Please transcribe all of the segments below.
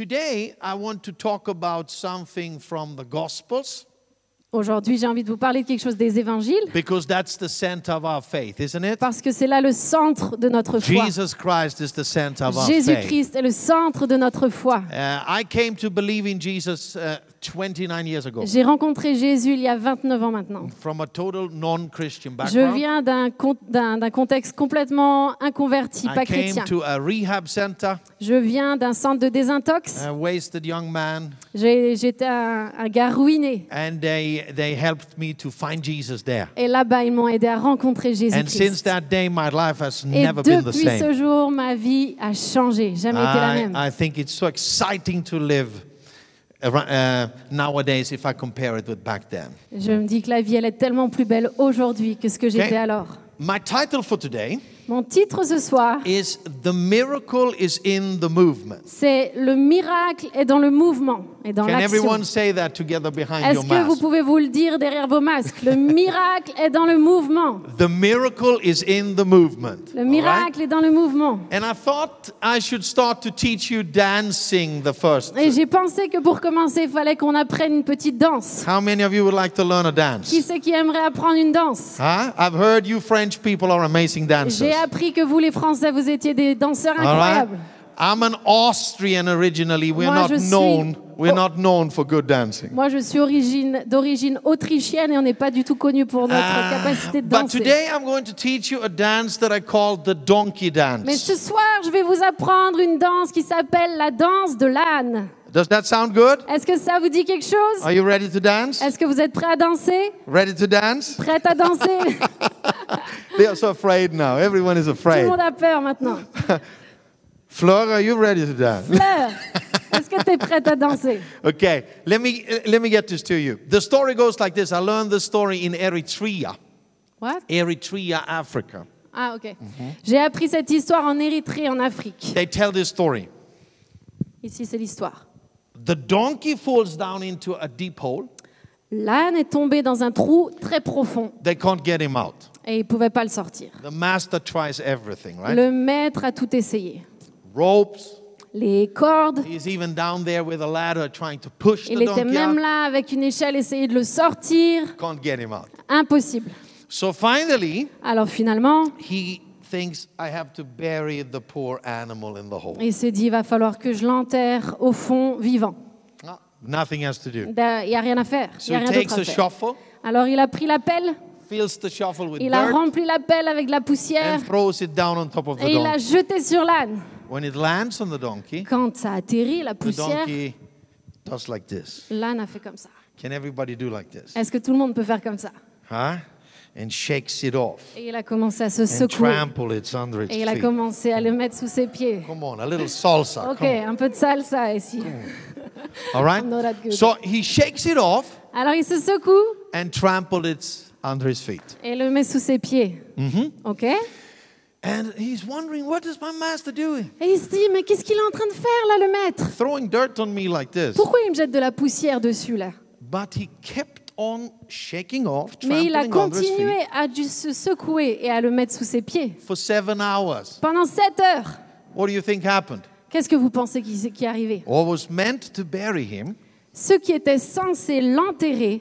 Today, I want to talk about something from the Gospels Aujourd'hui, j'ai envie de vous parler de quelque chose des évangiles, because that's the center of our faith, isn't it? parce que c'est là le centre de notre foi. Jesus Christ is the center of our faith. Jésus-Christ est le centre de notre foi. Uh, I came to believe in Jesus uh, 29 years ago J'ai rencontré Jésus il y a 29 ans maintenant. from a total non-Christian Je viens d'un con- d'un d'un contexte complètement inconverti, I pas came chrétien. to a rehab center, Je viens d'un centre de désintox. a wasted young man, J'ai- J'étais un, un gars ruiné. and they, they helped me to find Jesus there. Et là-bas, ils m'ont aidé à rencontrer And since Jésus-Christ. that day, my life has Et never been the depuis ce jour, ma vie a changé, jamais été la I, même. Uh, nowadays if I compare it with back then. Je me dis que la vie, elle est tellement plus belle aujourd'hui que ce que j'étais Okay. alors. My title for today Mon titre ce soir, is The Miracle is in the Movement. c'est Le miracle est dans le mouvement et dans Can l'action. everyone say that together behind Est-ce your que vous mask? pouvez vous le dire derrière vos masques? Le miracle est dans le mouvement. The miracle is in the movement. Le all right? miracle est dans le mouvement. And I thought I should start to teach you dancing the first. Et j'ai pensé que pour commencer, il fallait qu'on apprenne une petite danse. How many of you would like to learn a Qui dance? c'est qui aimerait apprendre une danse? Huh? I've heard you French people are amazing dancers. J'ai appris que vous, les Français, vous étiez des danseurs incroyables. I'm an Austrian originally. We're Moi, not je suis- known. We're not known for good dancing. Moi, je suis origine- d'origine autrichienne et on n'est pas du tout connu pour notre Ah, capacité de but danser. today I'm going to teach you a dance that I call the donkey Mais dance. ce soir, je vais vous apprendre une danse qui s'appelle la danse de l'âne. Does that sound good? Est-ce que ça vous dit quelque chose? Are you ready to dance? Est-ce que vous êtes prêts à danser? Ready to dance? Prête à danser? They are so afraid now. Everyone is Tout le afraid. monde a peur maintenant. Fleur, are you ready to dance? Fleur, est-ce que tu es prête à danser? Okay, let me let me get this to you. The story goes like this. I learned the story in Eritrea, What? Eritrea, Africa. Ah, ok. J'ai appris cette histoire en Érythrée, en Afrique. They tell this story. Ici, c'est l'histoire. The donkey falls down into a deep hole. L'âne est tombé dans un trou très profond They can't get him out. Et il ne pouvait pas le sortir. The master tries everything, right? Le maître a tout essayé. Ropes. Les cordes, He's even down there with a ladder trying to push il the était donkey même out. là avec une échelle, essayer de le sortir. Can't get him out. Impossible. So finally, Alors finalement, he thinks I have to bury the poor animal in the hole. il s'est dit, il va falloir que je l'enterre au fond vivant. Ah, Nothing to do. Il n'y a rien à faire. Il So y a he rien takes d'autre a à faire. shuffle, Alors il a pris la pelle, fills the shuffle with il a dirt, rempli la pelle avec de la poussière and throws it down on top of the et il l'a donkey. jeté sur l'âne. When it lands on the donkey, Quand ça atterrit, la the poussière, donkey does like this. l'âne a fait comme ça. Can everybody do like this? Est-ce que tout le monde peut faire comme ça? Huh? And shakes it off Et il a commencé à se and secouer. trample it under its Et il a feet. commencé à le mettre sous ses pieds. Come on, a little salsa. Ok, come on. un peu de salsa ici. All right? I'm not that good. So he shakes it off Alors il se secoue and trampled it under his feet. et le met sous ses pieds. Mm-hmm. Ok And he's wondering, what is my master doing? Et il se dit, mais qu'est-ce qu'il est en train de faire là, le maître? Throwing dirt on me like this. Pourquoi il me jette de la poussière dessus là? But he kept on shaking off, Mais il a continué à dû se secouer et à le mettre sous ses pieds. for seven hours. Pendant sept heures. What do you think happened? Qu'est-ce que vous pensez qui, qui est arrivé? What was meant to bury him Ce qui était censé l'enterrer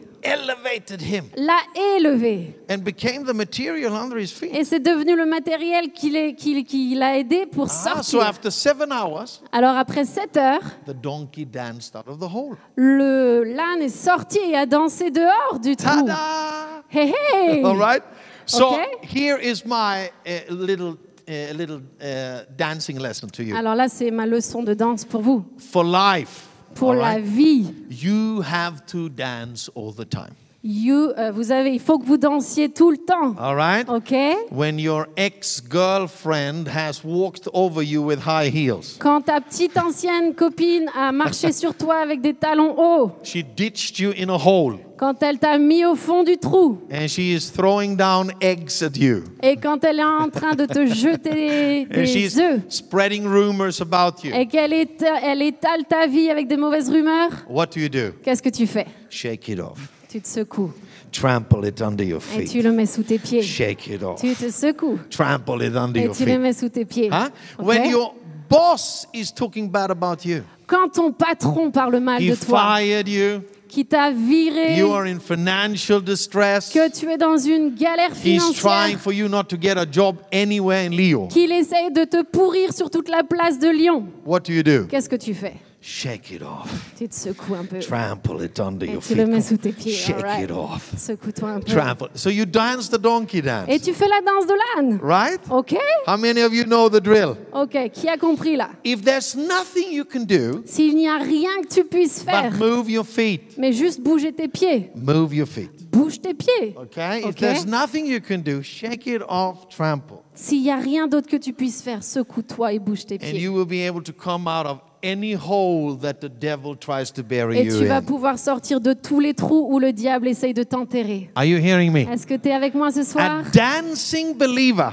l'a élevé. and became the material under his feet. Et c'est devenu le matériel qui l'a aidé pour Ah, so sortir. after seven hours, Alors après sept heures, the donkey danced out of the hole. le l'âne est sorti et a dansé dehors du trou. Ta-da! Hey, hey All right? So Okay. here is my uh, little uh, little uh, dancing lesson to you. Alors là, c'est ma leçon de danse pour vous. For life, Pour all la vie. you have to dance all the time. You, euh, vous avez, il faut que vous dansiez tout le temps. All right? OK? When your ex-girlfriend has walked over you with high heels, Quand ta petite ancienne copine a marché sur toi avec des talons hauts, she ditched you in a hole, quand elle t'a mis au fond du trou, and she is throwing down eggs at you, et quand elle est en train de te jeter and she's des œufs, spreading rumors about you. et qu'elle éta- elle étale ta vie avec des mauvaises rumeurs, What do you do? qu'est-ce que tu fais? Shake it off. Tu te secoues Trample it under your et tu feet. le mets sous tes pieds. Shake it off. Tu te secoues Trample it under et your tu le feet. mets sous tes pieds. Huh? OK? When your boss is talking bad about you, Quand ton patron parle mal he de toi, fired you, qui t'a viré, you are in financial distress, que tu es dans une galère financière, for you not to get a job anywhere in Leo, qu'il essaye de te pourrir sur toute la place de Lyon, what do you do? qu'est-ce que tu fais? Shake it off. Tu te secoues un peu. Trample it under Et your tu le mets feet. sous tes pieds. Shake alright. it off. Secoue-toi un peu. Trample. So you dance the donkey dance, Et tu fais la danse de l'âne. right? Ok How many of you know the drill? Ok, qui a compris là? If there's nothing you can do S'il n'y a rien que tu puisses faire, but move your feet, mais juste bouger tes pieds, move your feet. Bouge tes pieds. Okay? If Okay. there's nothing you can do, shake it off, trample. S'il n'y a rien d'autre que tu puisses faire, secoue-toi et bouge tes And pieds. you will be able to come out of any hole that the devil tries to bury Et you tu vas in. pouvoir sortir de tous les trous où le diable essaye de t'enterrer. Are you hearing me? Est-ce que tu es avec moi ce soir? A dancing believer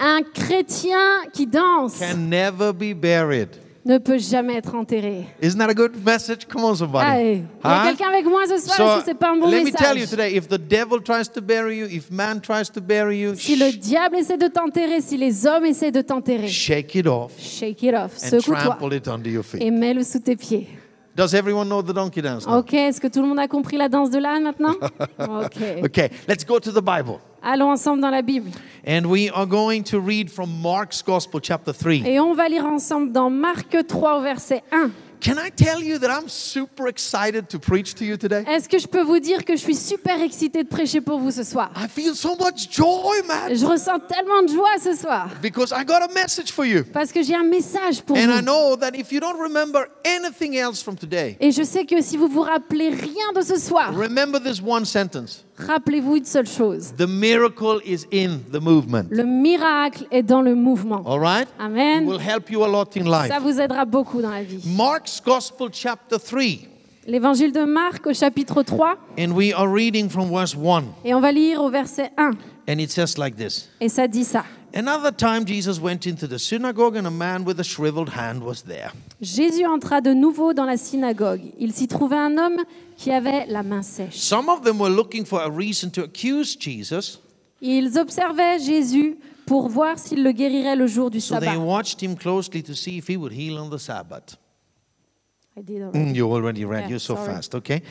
Un chrétien qui danse can never be buried. Ne peut jamais être enterré. Isn't that a good message? Come on, somebody. Allez, il y a Huh? quelqu'un avec moi ce soir, So, est-ce que c'est pas un bon let me tell you today if the devil tries to bury you, if man tries to bury you, Si le diable essaie de t'enterrer, si les hommes essaient de t'enterrer, shake it off shake it off, secoue-toi et mets-le sous tes pieds. Does everyone know the donkey dance now? Ok, est-ce que tout le monde a compris la danse de l'âne maintenant? Ok. Okay, let's go to the Bible. Allons ensemble dans la Bible. And we are going to read from Mark's Gospel, chapter 3. Et on va lire ensemble dans Marc 3 au verset 1. Can I tell you that I'm super excited to preach to you today? Est-ce que je peux vous dire que je suis super excitée de prêcher pour vous ce soir? I feel so much joy, man, Je ressens tellement de joie ce soir because I got a message for you. parce que j'ai un message pour And I vous. know that if you don't remember anything else from today, Et je sais que si vous vous rappelez rien de ce soir, remember this one sentence rappelez-vous une seule chose. The miracle is in the movement. Le miracle est dans le mouvement. All right? It Amen. will help you a lot in life. Ça vous aidera beaucoup dans la vie. Mark's Gospel, chapter 3. L'évangile de Marc au chapitre 3 And we are reading from verse 1. et on va lire au verset 1 And it says like this et ça dit ça. Another time Jesus went into the synagogue, and a man with a shriveled hand was there. Jésus entra de nouveau dans la synagogue. Il s'y trouvait un homme qui avait la main sèche. Some of them were looking for a reason to accuse Jesus, Ils observaient Jésus pour voir s'il le guérirait le jour du so they sabbat. watched him closely to see if he would heal on the Sabbath. I did already. Mm, you already read, Yeah, you're so sorry. fast, okay?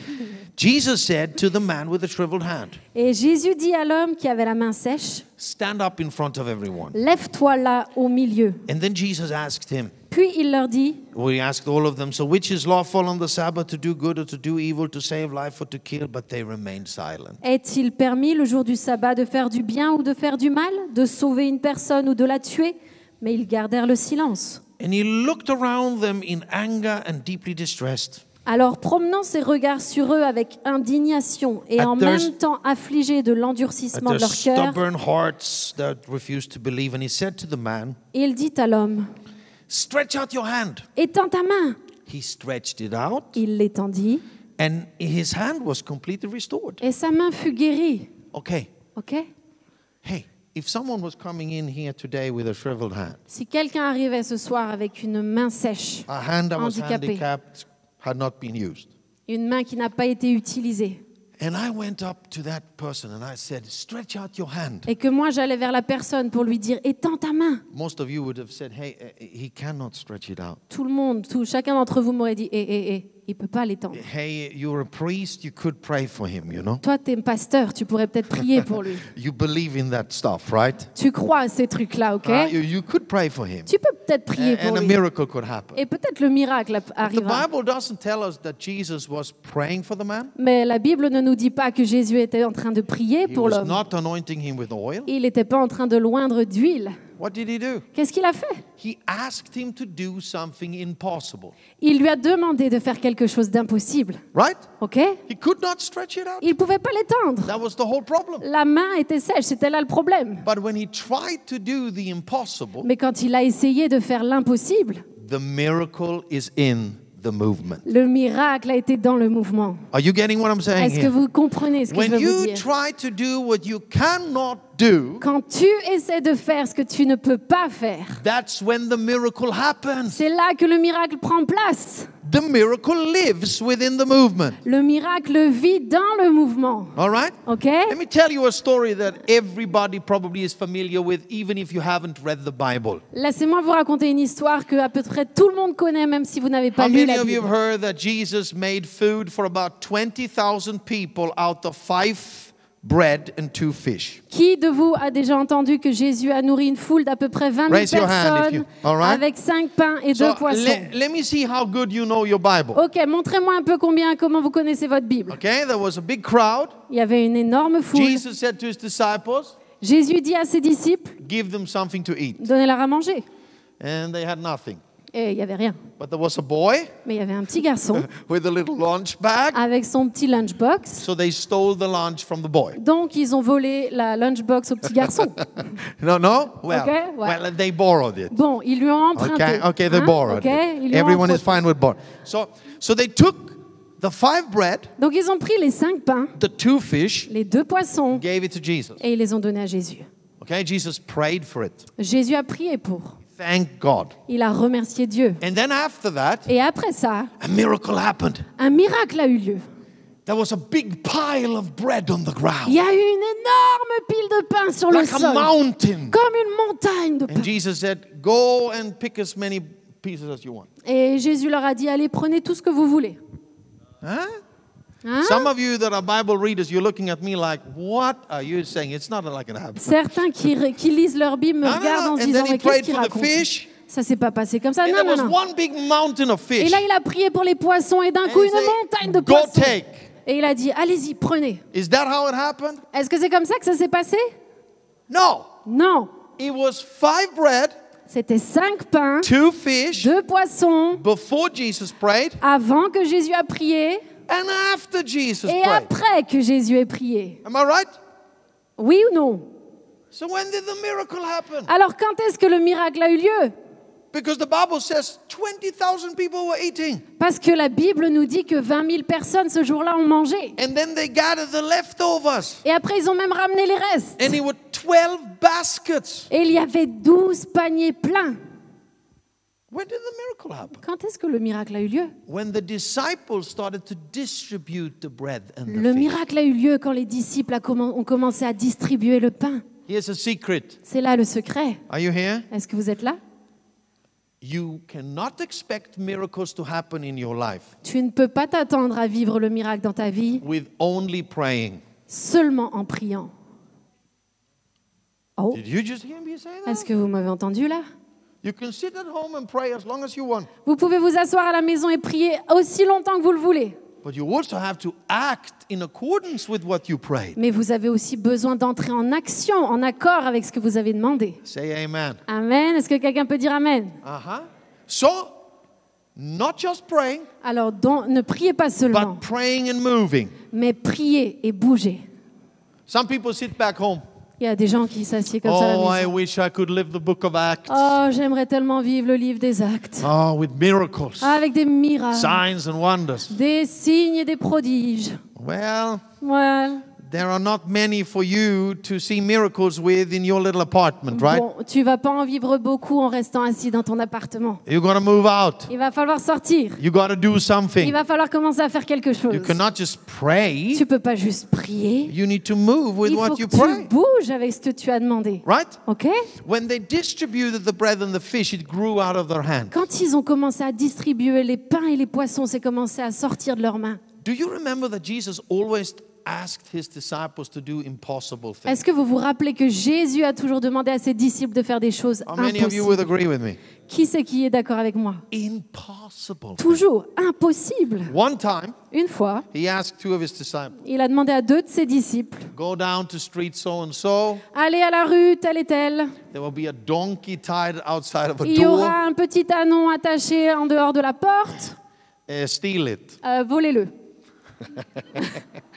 Jesus said to the man with the shriveled hand, Et Jésus dit à l'homme qui avait la main sèche, Stand up in front of everyone. Lève-toi là au milieu. And then Jesus asked him, Puis il leur dit, well, he asked all of them, So which is lawful on the Sabbath to do good or to do evil, to save life or to kill? But they remained silent. Est-il permis le jour du sabbat de faire du bien ou de faire du mal, de sauver une personne ou de la tuer? Mais ils gardèrent le silence. And he looked around them in anger and deeply distressed. Alors, promenant ses regards sur eux avec indignation et en même temps affligés de l'endurcissement de leur cœur, stubborn hearts that refused to believe. And he said to the man, il dit à l'homme, Stretch out your hand. Étends ta main. He stretched it out, Il l'étendit and his hand was completely restored. et sa main fut guérie. Okay, Ok hey, if someone was coming in here today with a shriveled hand, Si quelqu'un arrivait ce soir avec une main sèche, a hand that was Handicapé. handicapped had not been used. une main qui n'a pas été utilisée, And I went up to that person and I said, Stretch out your hand. et que moi j'allais vers la personne pour lui dire Étends ta main. Most of you would have said, Hey, he cannot stretch it out. Tout le monde, tout, chacun d'entre vous m'aurait dit Hé, hé, hé, il peut pas l'étendre. Hey, you're a priest, you could pray for him, you know? Toi, tu es un pasteur, tu pourrais peut-être prier pour lui. You believe in that stuff, right? Tu crois à ces trucs-là, ok? Uh, you, you could pray for him. Tu peux peut-être prier And pour a lui. miracle could happen. Et peut-être le miracle The arrivera. Bible doesn't tell us that Jesus was praying for the man. Mais la Bible ne nous dit pas que Jésus était en train de prier He pour l'homme. not anointing him with oil. Il n'était pas en train de loindre d'huile. What did he do? Qu'est-ce qu'il a fait? He asked him to do something impossible, Il lui a demandé de faire quelque chose d'impossible. right? Ok? He could not stretch it out. Il ne pouvait pas l'étendre. That was the whole problem. La main était sèche, c'était là le problème. But when he tried to do the impossible, Mais quand il a essayé de faire l'impossible, the miracle is in the movement. le miracle a été dans le mouvement. Are you getting what I'm saying Est-ce que vous comprenez ce que je When veux vous you dire? try to do what you cannot do, Quand tu essaies de faire ce que tu ne peux pas faire, that's when the miracle happens. c'est là que le miracle prend place. The miracle lives within the movement. Le miracle vit dans le mouvement. All right? OK Let me tell you a story that everybody probably is familiar with, even if you haven't read the Bible. Laissez-moi vous raconter une histoire que à peu près tout le monde connaît, même si vous n'avez pas How lu many la of you have heard that Jesus made food for about 20,000 people out of five bread and two fish? Qui de vous a déjà entendu que Jésus a nourri une foule d'à peu près 20 000 Raise personnes you- all right. avec cinq pains et deux So poissons? let, let me see how good you know your Bible. Ok, montrez-moi un peu combien, comment vous connaissez votre Bible. Okay, there was a big crowd. Il y avait une énorme foule. Jesus said to his disciples, Jésus dit à ses disciples, Give them something to eat. donnez-leur à manger. And they had nothing. Et il n'y avait rien. But there was a boy Mais il y avait un petit garçon with a little lunch bag. avec son petit lunchbox. So they stole the lunch from the boy. Donc, ils ont volé la lunchbox au petit garçon. No, no? Well, Okay, well they borrowed it. Bon, ils lui ont emprunté. Okay, okay, they Hein? borrowed it. Everyone is fine with. So, so they took the five bread, Donc, ils ont pris les cinq pains, the two fish, les deux poissons, gave it to Jesus. et ils les ont donnés à Jésus. Okay, Jesus prayed for it. Jésus a prié pour. Thank God. Il a remercié Dieu. And then after that, Et après ça, a miracle happened. un miracle a eu lieu. There was a big pile of bread on the Il ground, y a eu une énorme pile de pain sur le like a sol, mountain. comme une montagne de pain. And Jesus said, Go and pick as many pieces as you want. Et Jésus leur a dit, allez, prenez tout ce que vous voulez. Huh? Hein? Some of you that are Bible readers, you're looking at me like, What are you saying? It's not like it happened. Certains qui, qui lisent leur Bible me regardent en se disant, mais qu'est-ce qu'il raconte. Ça s'est pas passé comme ça. And Non, there non, was non. one big mountain of Et fish. là, il a prié pour les poissons et d'un coup, une montagne de poissons. take. Et il a dit, allez-y, prenez. Is that how it happened? Est-ce que c'est comme ça que ça s'est passé? No. Non. It was five bread, C'était cinq pains, two fish deux poissons, before Jesus prayed, avant que Jésus a prié and after Jesus et prayed. après que Jésus ait prié. Am I right? Oui ou non? So when did the miracle happen? Alors quand est-ce que le miracle a eu lieu? Because the Bible says 20,000 people were eating. Parce que la Bible nous dit que 20 000 personnes ce jour-là ont mangé. And then they gathered the leftovers. Et après, ils ont même ramené les restes. And it were 12 baskets. Et il y avait 12 paniers pleins. When did the miracle happen? Quand est-ce que le miracle a eu lieu? When the disciples started to distribute the bread and the Le miracle a eu lieu quand les disciples ont commencé à distribuer le pain. Here's a secret. C'est là le secret. Are you here? Est-ce que vous êtes là? You cannot expect miracles to happen in your life Tu ne peux pas t'attendre à vivre le miracle dans ta vie with only praying. seulement en priant. Oh, Did you just hear me say that? est-ce que vous m'avez entendu là? You can sit at home and pray as long as you want, Vous pouvez vous asseoir à la maison et prier aussi longtemps que vous le voulez. but you also have to act in accordance with what you prayed. Mais vous avez aussi besoin d'entrer en action, en accord avec ce que vous avez demandé. Say amen. Amen. Est-ce que quelqu'un peut dire Amen? Uh-huh. So, not just praying, Alors, ne priez pas seulement, but praying and moving. mais priez et bougez. Some people sit back home. Il y a des gens qui s'assiedent comme ça à Oh, la I maison. wish I could live the book of Acts. Oh, j'aimerais tellement vivre le livre des actes. Oh, with miracles, Avec des miracles, signs, and wonders. des signes et des prodiges. Well, Ouais. There are not many for you to see miracles with in your little apartment, right? Bon, tu vas pas en vivre beaucoup en restant assis dans ton appartement. You got to move out. Il va falloir sortir. You got to do Il something. va falloir commencer à faire quelque chose. You cannot just pray. Tu peux pas juste prier. You need to move with Il faut what que you tu pray, bouges avec ce que tu as demandé. right? OK? When they distributed the bread and the fish, it grew out of their hand. Quand ils ont commencé à distribuer les pains et les poissons, c'est commencé à sortir de leurs mains. Do you remember that Jesus always asked his disciples to do impossible things? Est-ce que vous vous rappelez que Jésus a toujours demandé à ses disciples de faire des choses How many of you would impossibles agree with me? Qui c'est qui est d'accord avec moi? Impossible. Toujours impossible. One time, Une fois, he asked two of his disciples, il a demandé à deux de ses disciples Go down to street so and so. Allez à la rue, telle et telle. There will be a donkey tied outside of a Il y door. aura un petit anon attaché en dehors de la porte. Uh, steal it. Euh, Volez-le.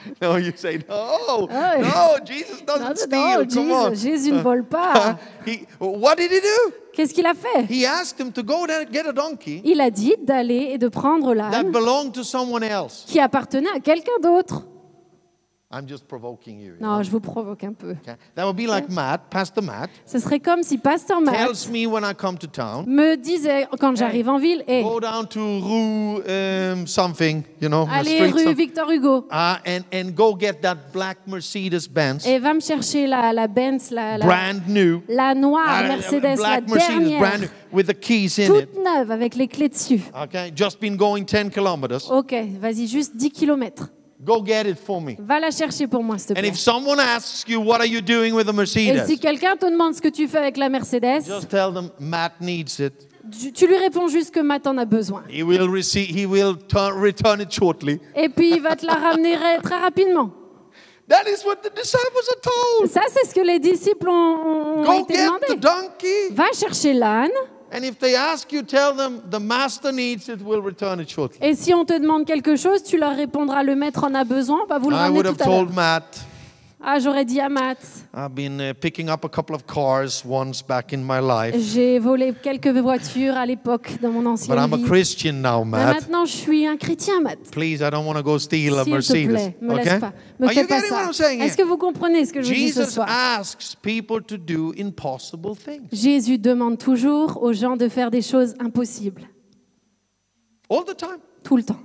No, you say, No, no, Jesus doesn't Non, steal. non, Come on. Jésus, ne vole pas. He, what did he do? Qu'est-ce qu'il a fait? He asked him to go there and get a donkey Il a dit d'aller et de prendre that l'âne belonged to someone else. qui appartenait à quelqu'un d'autre. I'm just provoking you. you Non, know, je vous provoque un peu. okay? That would be like Matt, Pastor Matt, Ce serait comme si Pasteur Matt tells me when I come to town, me disait quand j'arrive en ville, go down to Rue um, something, you know, allez street rue some- Victor Hugo uh, and, and go get that black Mercedes Benz, et va me chercher la, la Benz, la, la, brand new. la noire uh, Mercedes, la Mercedes, brand new, with the keys in it. toute neuve avec les clés dessus. Okay, just been going 10 kilometers. Ok, vas-y, juste 10 km. Go get it for me. Va la chercher pour moi, s'il te And plaît. if someone asks you, what are you doing with the Et Mercedes? si quelqu'un te demande ce que tu fais avec la Mercedes, Just tell them Matt needs it. tu, tu lui réponds juste que Matt en a besoin. He will receive. He will turn, return it shortly. Et puis il va te la ramener ra- très rapidement. That is what the disciples are told. Ça, c'est ce que les disciples ont, ont Go été get the demandés. donkey. Va chercher l'âne, And if they ask you, tell them the master needs it. We'll return it shortly. et si on te demande quelque chose, tu leur répondras le maître en a besoin, va vous le ramener tout à l'heure. Ah, j'aurais dit à Matt, I've been uh, picking up a couple of cars once back in my life, j'ai volé quelques voitures à l'époque dans mon but ancienne I'm a. Christian now, Mais Matt. maintenant, je suis un chrétien, Matt. Please, I don't want to go steal a S'il te Mercedes. plaît, me okay? laisse pas. Me Are fais you pas ça. I'm saying Est-ce que vous comprenez ce que je dis ce Jesus soir? asks people to do impossible things Jésus demande toujours aux gens de faire des choses impossibles, all the time. tout le temps.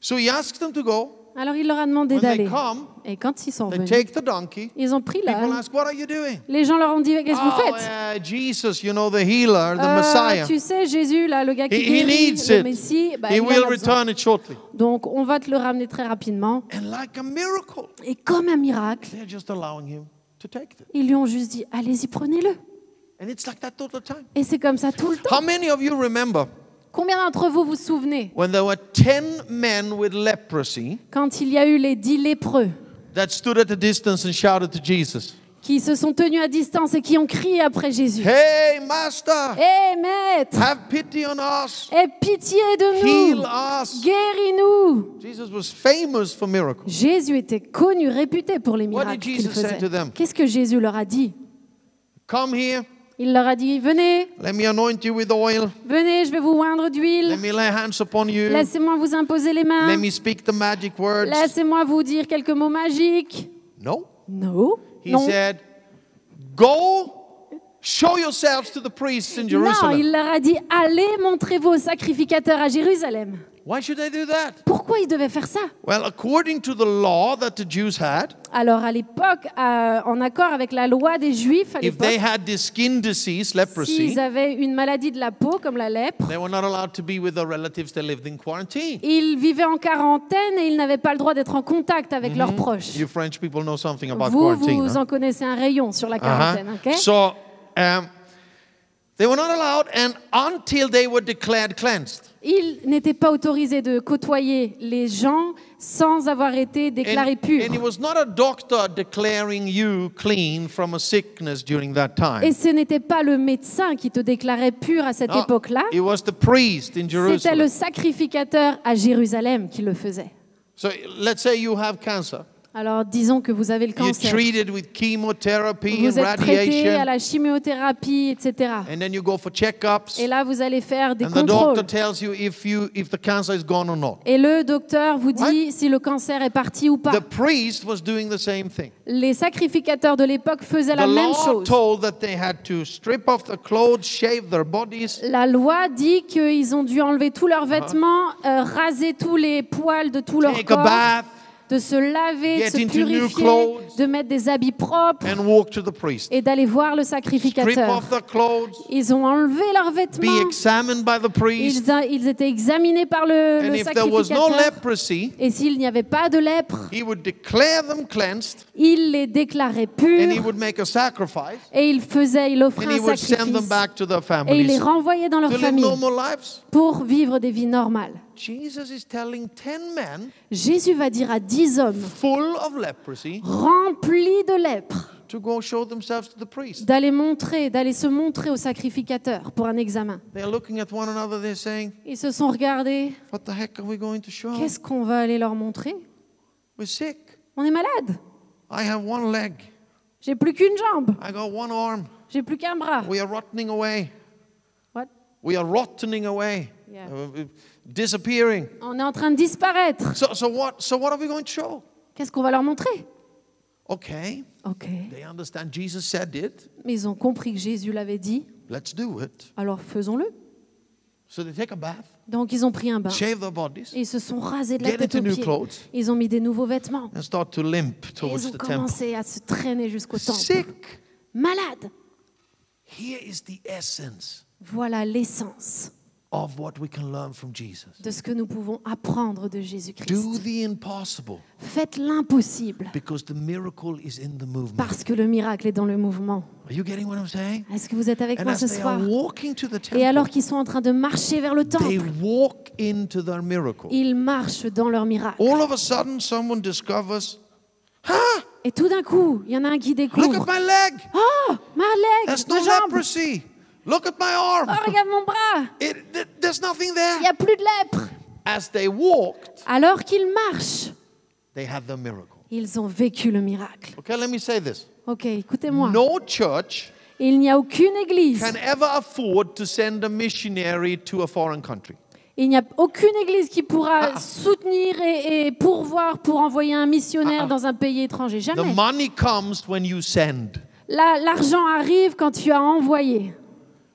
So he asks them to go. Alors il leur a demandé d'aller. Et quand ils sont venus, take the donkey. ils ont pris l'âne. Les gens leur ont dit Qu'est-ce que vous Oh, faites? yeah, Jesus, you know, the healer, the Euh, Messiah. Tu sais, Jésus, là, le gars qui He, guérit, le. Messie, bah, He il en a will return it shortly. Donc on va te le ramener très rapidement. And like a miracle, Et comme un miracle, they're just allowing him to take it. ils lui ont juste dit Allez-y, prenez-le. And it's like that all the time. Et c'est comme ça tout le temps. How many of you remember Combien d'entre vous vous souvenez when there were 10 men with leprosy quand il y a eu les dix lépreux that stood at a distance and shouted to Jesus, qui se sont tenus à distance et qui ont crié après Jésus. Hey, Master, Hé maître have pity on us, Aie pitié de heal nous us. Guéris-nous. Jesus was famous for miracles. Jésus était connu, réputé pour les miracles qu'il faisait. Qu'est-ce que Jésus leur a dit? Come here, Il leur a dit Venez, let me anoint you with oil, venez, je vais vous oindre let d'huile. me lay hands upon you, Laissez-moi vous imposer les mains. let me speak the magic words. Laissez-moi vous dire quelques mots magiques. No. Non. He non. said, Go show yourselves to the priests in Non, Jerusalem. il leur a dit Allez montrer vos sacrificateurs à Jérusalem. Why should they do that? Pourquoi ils devaient faire ça? Well, according to the law that the Jews had, Alors à l'époque, euh, en accord avec la loi des Juifs, à if they l'époque, had this skin disease, leprosy, s'ils avaient une maladie de la peau comme la lèpre, they were not allowed to be with their relatives that lived in quarantine. ils vivaient en quarantaine et ils n'avaient pas le droit d'être en contact avec leurs proches. You French people know something about Vous, quarantine. vous huh? en connaissez un rayon sur la Uh-huh. quarantaine, ok? So, um, they were not allowed, and until they were declared cleansed. Ils n'étaient pas autorisés de côtoyer les gens sans avoir été déclarés And, purs. and it was not a doctor declaring you clean from a sickness during that time. Et ce n'était pas le médecin qui te déclarait pur à cette No, époque-là, it was the priest in c'était le sacrificateur à Jérusalem qui le faisait. So let's say you have cancer. Alors disons que vous avez le cancer. treated with chemotherapy and Vous êtes traité à radiation, la chimiothérapie, etc. and then you go for checkups, Et là, vous allez faire des and the doctor contrôles. tells you if you if the cancer is gone or not. Et le docteur vous dit si le cancer est parti ou pas. The priest was doing the same thing. Les sacrificateurs de l'époque faisaient la même chose. La loi dit qu'ils ont dû enlever tous Uh-huh. leurs vêtements, euh, raser tous les poils de tout leur corps, de se laver, de se purifier, clothes. de mettre des habits propres and walk to the priest. et d'aller voir le sacrificateur. Ils ont enlevé leurs be vêtements, examined by the priest, ils, a- ils étaient examinés par le, and le if there was no sacrificateur. leprosy, Et s'il n'y avait pas de lèpre, he would declare them cleansed, il les déclarait and he purs would make a sacrifice, et il faisait, il offrait and he un would send them sacrifice back to their et il les renvoyait dans leur famille pour vivre des vies normales. Jesus is telling 10 men Jésus va dire à dix hommes full of leprosy remplis de lèpre to go show themselves to the priest. d'aller montrer, d'aller se montrer au sacrificateur pour un examen. They're looking at one another, they're saying, Ils se sont regardés. What the heck are we going to show? Qu'est-ce qu'on va aller leur montrer? We're sick. On est malade. I have one leg. J'ai plus qu'une jambe. I got one arm. J'ai plus qu'un bras. We are rotting away. What? We are rotting away, Yeah. Disappearing. On est en train de disparaître. So, so what? So what are we going to show? Qu'est-ce qu'on va leur montrer? Okay, Ok. they understand Jesus said it. Mais ils ont compris que Jésus l'avait dit, Let's do it. alors faisons-le. So they take a bath, Donc ils ont pris un bain. shave their bodies, Et ils se sont rasés de la get tête aux new pieds. clothes, Ils ont mis des nouveaux vêtements. and start to limp Et towards ils ont the temple. commencé à se traîner jusqu'au temple. Sick. Malades. Here is the essence Voilà l'essence of what we can learn from Jesus. de ce que nous pouvons apprendre de Do Jésus-Christ. the impossible Faites l'impossible because the miracle is in the movement. parce que le miracle est dans le mouvement. Are you getting what I'm saying? Est-ce que vous êtes avec And moi ce they soir? Et alors qu'ils sont en train de marcher vers le they temple, walk into their miracle. ils marchent dans leur miracle. All of a sudden, someone discovers, Et tout d'un coup, il y en a un qui look découvre. at my leg. Oh, ma leg, ma jambe. Look at my Oh, arm. regarde mon bras. It, th- there's nothing Il there. n'y a plus de lèpre. As they walked, Alors qu'ils marchent, they had the miracle. ils ont vécu le miracle. Okay, let me say this. Ok, écoutez-moi. No church Il n'y a aucune église, can ever afford to send a missionary to a foreign country. il n'y a aucune église qui pourra soutenir et, et pourvoir pour envoyer un missionnaire dans un pays étranger. The Jamais. money comes when you send. Là, L'argent arrive quand tu as envoyé.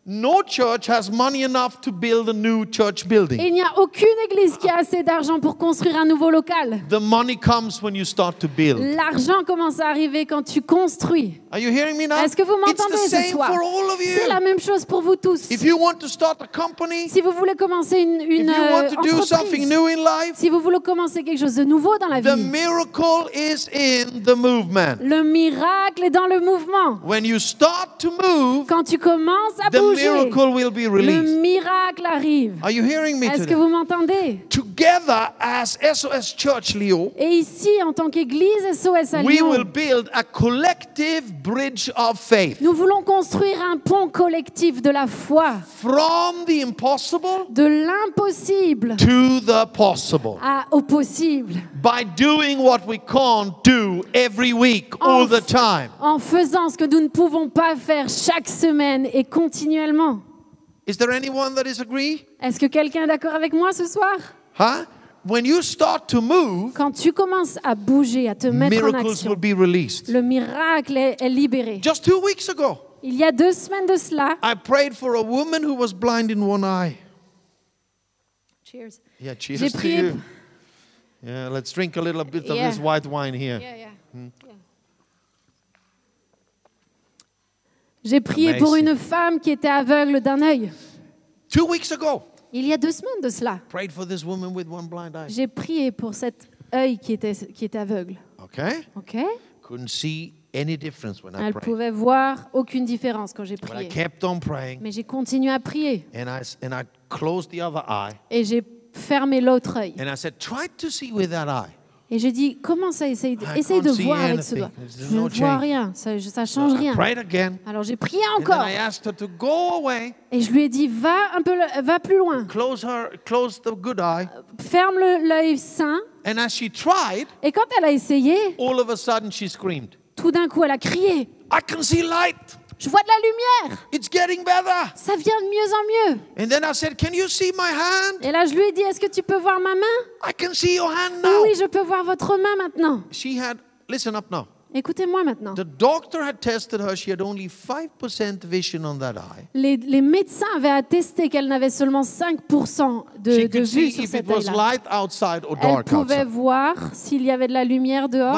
No church has money enough to build a new church building. il n'y a aucune église qui a assez d'argent pour construire un nouveau local. The money comes when you start to build. L'argent commence à arriver quand tu construis. Are you hearing me now? Est-ce que vous It's m'entendez the ce same soir? for all of C'est la you. même chose pour vous tous. If you want to start a company, Si vous voulez commencer une, if une you euh, want to do something entreprise, new in life, si vous voulez commencer quelque chose de nouveau dans la the vie, miracle is in the movement. le miracle est dans le mouvement. When you start to move, Quand tu commences à the bouger, miracle will be le released. miracle arrive. Are you hearing me Est-ce que vous m'entendez? Together as SOS Church Leo, Et ici, en tant qu'Église SOS à we Lyon, will build a collective bridge of faith nous voulons construire un pont collectif de la foi, from the impossible de l'impossible to the possible à- au possible, by doing what we can't do every week, all the time. en faisant ce que nous ne pouvons pas faire chaque semaine et continuellement. Is there anyone that is agree? Est-ce que quelqu'un est d'accord avec moi ce soir? Huh? When you start to move, Quand tu commences à bouger, à te mettre en miracles action, will be released. le miracle est, est libéré. Just two weeks ago, Il y a deux semaines de cela, I prayed for a woman who was blind in one eye. Cheers. Yeah, cheers J'ai to prié you. Yeah, let's drink a little bit of Yeah. this white wine here. J'ai prié pour une femme qui était aveugle d'un œil. Two weeks ago, Il y a deux semaines de cela. prayed for this woman with one blind eye. J'ai prié pour cet œil qui était, qui était aveugle. Okay? Ok? Couldn't see any difference when I Elle prayed. pouvait voir aucune différence quand j'ai But I prié. kept on praying, Mais j'ai continué à prier and I, s- and I closed the other eye, et j'ai fermé l'autre œil. and I said, try to see with that eye. Et j'ai dit, comment ça, essaye de, essaye de voir avec ce doigt. Je ne vois rien, ça ne change rien. Alors j'ai prié encore. Et je lui ai dit, va un peu, va plus loin, ferme l'œil sain. and as she tried, Et quand elle a essayé, all of a sudden she screamed, tout d'un coup, elle a crié, I can see light. Je vois de la lumière, It's getting better. ça vient de mieux en mieux. And then I said, Can you see my hand? Et là, je lui ai dit, est-ce que tu peux voir ma main? I can see your hand now. Oui, je peux voir votre main maintenant. She had, listen up now. Écoutez-moi maintenant. The doctor had tested her. She had only 5% vision on that eye. Les, les médecins avaient attesté qu'elle n'avait seulement 5% de, de vue sur œil-là. or Elle pouvait outside. voir s'il y avait de la lumière dehors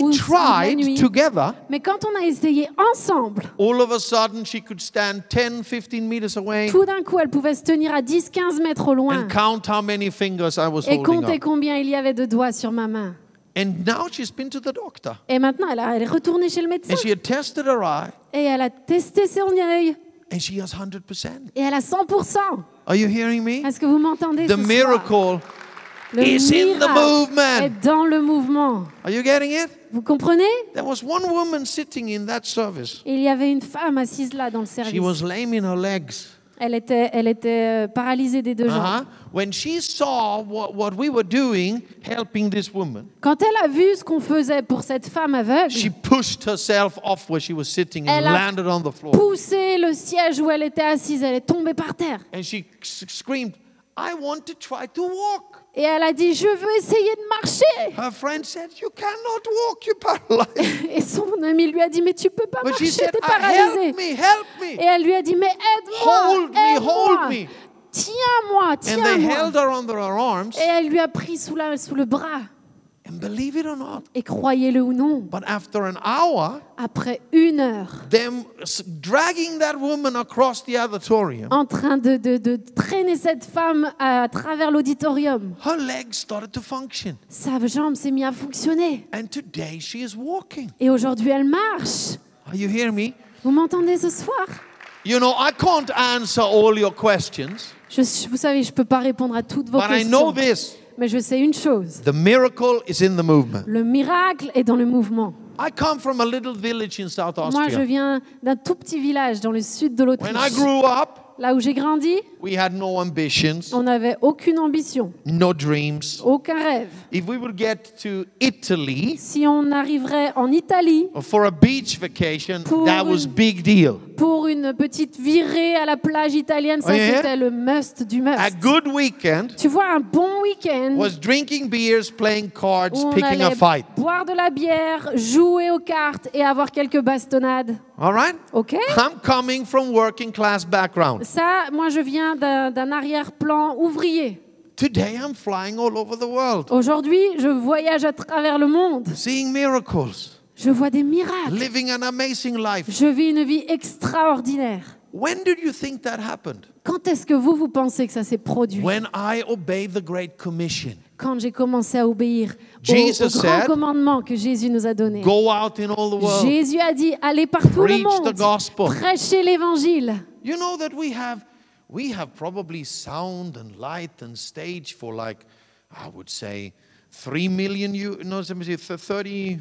ou tried nuit. together, Mais quand on a essayé ensemble, all of a sudden she could stand 10, 15 meters away tout d'un coup, elle pouvait se tenir à 10-15 mètres au loin and count how many fingers I was et compter up. combien il y avait de doigts sur ma main. And now she's been to the doctor. Et maintenant, elle, a- elle est retournée chez le médecin And she had tested her eye et elle a testé son œil and she has 100%. et elle a 100%. Are you hearing me? Est-ce que vous m'entendez The ce soir? Miracle Le is in the miracle movement. est dans le mouvement. Are you getting it? Vous comprenez? There was one woman sitting in that service. Il y avait une femme assise là dans le She service. was lame in her legs. Elle était, elle était euh, paralysée des deux jambes. When she saw what, what we were doing, helping this woman, Quand elle a vu ce qu'on faisait pour cette femme aveugle, she pushed herself off where she was sitting and Elle a landed on the floor. poussé le siège où elle était assise, elle est tombée par terre. And she screamed, I want to try to walk. Et elle a dit, je veux essayer de marcher. Her friend said, You cannot walk, you're paralyzed. Et son ami lui a dit, mais tu peux pas But marcher, t'es "Ah, paralysé. Help me, help Et elle lui a dit, mais aide-moi. Tiens-moi, tiens-moi. Et elle lui a pris sous, la, sous le bras. And believe it or not, Et croyez-le ou non, but after an hour, après une heure, them dragging that woman across the auditorium, en train de, de- de traîner cette femme à travers l'auditorium, her legs started to function. sa jambe s'est mise à fonctionner. And today she is walking. Et aujourd'hui, elle marche. Are you hearing me? Vous m'entendez ce soir? You know, I can't answer all your questions, Je- Vous savez, je ne peux pas répondre à toutes vos but I know questions. this Mais je sais une chose. the miracle is in the movement. Le miracle est dans le mouvement. I come from a little village in South Moi, je Austria. viens d'un tout petit village dans le sud de When I l'Autriche. grew up, Là où j'ai grandi, we had no ambitions, on n'avait aucune ambition, no dreams. aucun rêve. If we would get to Italy Si on arriverait en Italie for a beach vacation, Pour that was une- big deal. Pour une petite virée à la plage italienne, ça Oh, yeah? c'était le must du must. A good weekend Tu vois, un bon week-end was drinking beers, playing cards, où on picking a allait fight. boire de la bière, jouer aux cartes et avoir quelques bastonnades. All right? Ok I'm coming from working class background. Ça, moi, je viens d'un d'un arrière-plan ouvrier. Today I'm flying all over the world, Aujourd'hui, je voyage à travers le monde. seeing miracles, je vois des miracles. Living an amazing life. Je vis une vie extraordinaire. When did you think that happened? Quand est-ce que vous vous pensez que ça s'est produit? When I obeyed the great commission. Quand j'ai commencé à obéir Jesus au, grand said, commandement que Jésus nous a donné. Go out in all the world. Jésus a dit allez partout le monde. The gospel. Prêchez l'évangile. You know that we have we have probably sound and light and stage for like I would say 3 million you no, 30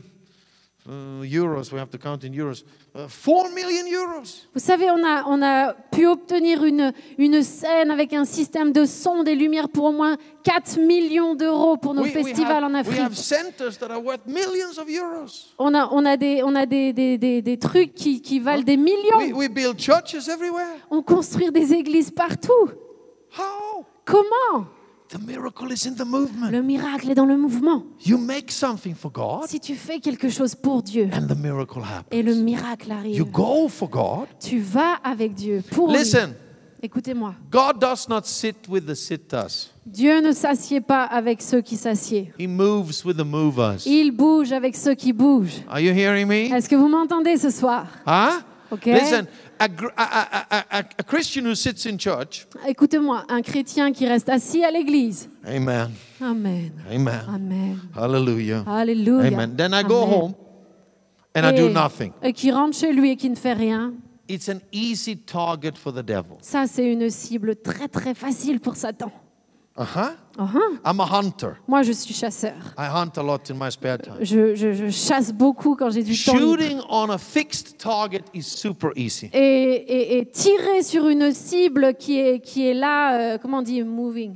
vous savez, on a, on a pu obtenir une, une scène avec un système de son, des lumières pour au moins 4 millions d'euros pour nos We, festivals en have, Afrique. On a, on a, des, on a des, des, des, des trucs qui, qui valent des millions. We, we build churches everywhere. On construit des églises partout. How? Comment? The miracle is in the movement. Le miracle est dans le mouvement. You make something for God, Si tu fais quelque chose pour Dieu and the miracle happens. et le miracle You arrive, go for God. tu vas avec Dieu pour. Listen, Écoutez-moi. God does not sit with the sitters. Dieu ne s'assied pas avec ceux qui s'assiedent. He moves with the movers. Il bouge avec ceux qui bougent. Are you hearing me? Est-ce que vous m'entendez ce soir? Huh? Ok. Listen, a, a, a, Christian who sits in church, Écoutez-moi, un chrétien qui reste assis à l'église. amen, Amen. amen, Amen. hallelujah, Alléluia. amen. Then I go Amen. home and I do Et- nothing. Et qui rentre chez lui et qui ne fait rien. It's an easy target for the devil. Ça, c'est une cible très très facile pour Satan. Uh-huh. Uh-huh. I'm a hunter. Moi, je suis chasseur. I hunt a lot in my spare time. Je, je- je chasse beaucoup quand j'ai du temps libre. Shooting on a fixed target is super easy. Et, et- et tirer sur une cible qui est, qui est là, euh, comment on dit, moving?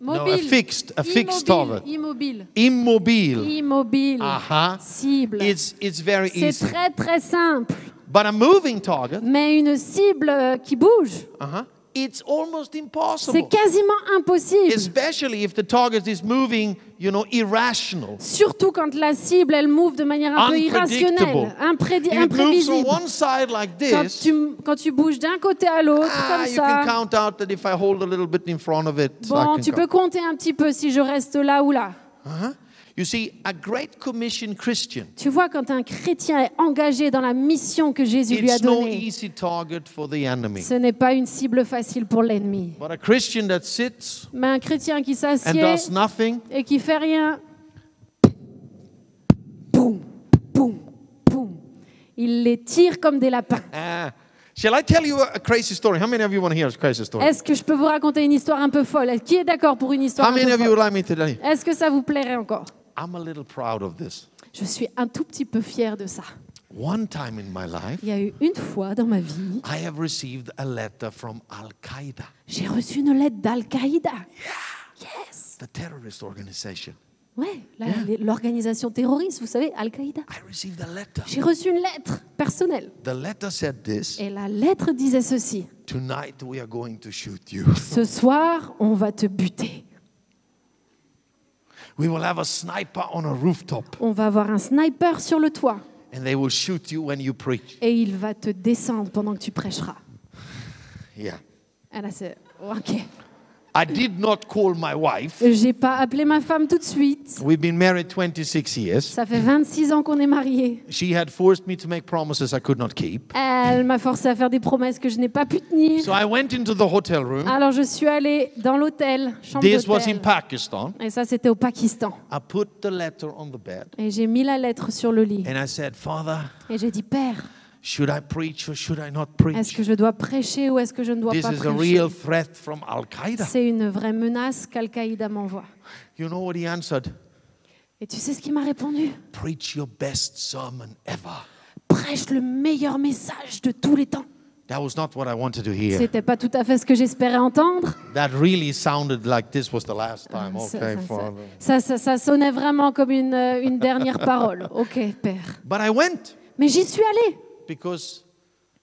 Mobile. a fixed- a fixed immobile, target. Immobile. Immobile. Immobile. Uh-huh. Cible. It's, it's very C'est easy. très très simple. But a moving target, Mais une cible qui bouge, uh-huh, it's almost c'est impossible. quasiment impossible. Especially if the target is moving, you know, irrational. Surtout quand la cible, elle move de manière un peu irrationnelle, impré- If it moves on imprévisible. one side like Quand this, tu, quand tu bouges d'un côté à l'autre, ah, comme you can ça, count out that if I hold a little bit in front of it, I bon, tu peux compter un petit peu si je reste là ou là. Uh-huh. You see, a Great Commission Christian, Tu vois, quand un chrétien est engagé dans la mission que Jésus lui a donnée, ce n'est pas une cible facile pour l'ennemi. But a Christian that sits Mais un chrétien qui and s'assied does nothing, et qui fait rien, boum, boum, boum, il les tire comme des lapins. ah, shall I tell you a, crazy story? How many of you want to hear a crazy story? Est-ce que je peux vous raconter une histoire un peu folle? Qui est d'accord pour une histoire How un peu many of you folle? would like me to tell you? Est-ce que ça vous plairait encore? I'm a little proud of this. Je suis un tout petit peu fière de ça. One time in my life, Il y a eu une fois dans ma vie, I have received a letter from Al Qaeda, j'ai reçu une lettre d'Al-Qaïda. Yes. the terrorist organization. Ouais, l'organisation terroriste, vous savez, Al-Qaïda. I. J'ai reçu une lettre personnelle. The letter said this Et la lettre disait ceci. Tonight we are going to shoot you. Ce soir, on va te buter. We will have a sniper on a rooftop On va avoir un sniper sur le toit. and they will shoot you when you preach. Et il va te descendre pendant que tu prêcheras. Yeah. Et là, c'est... Ok. I did not call my wife. J'ai pas appelé ma femme tout de suite. We've been married 26 years. Ça fait 26 ans qu'on est mariés. She had forced me to make promises I could not keep. Elle m'a forcé à faire des promesses que je n'ai pas pu tenir. So I went into the hotel room. Alors je suis allée dans l'hôtel, chambre This was in d'hôtel. Pakistan. Et ça, c'était au Pakistan. I put the letter on the bed Et j'ai mis la lettre sur le lit. and I said, Father, Et j'ai dit, Père, should I preach or should I not est-ce preach? que je dois prêcher ou est-ce que je ne dois This pas is a prêcher? real threat from Al Qaeda. C'est une vraie menace qu'Al-Qaïda m'envoie. You know what he answered? Et tu sais ce qu'il m'a répondu? Preach your best sermon ever. Prêche le meilleur message de tous les temps. That was not what I wanted to hear. C'était pas tout à fait ce que j'espérais entendre. That really sounded like this was the last time. Ça, Okay, ça- Father. ça- ça- ça sonnait vraiment comme une, euh, une dernière parole. Ok, Père. But I went Mais j'y suis allée. Because,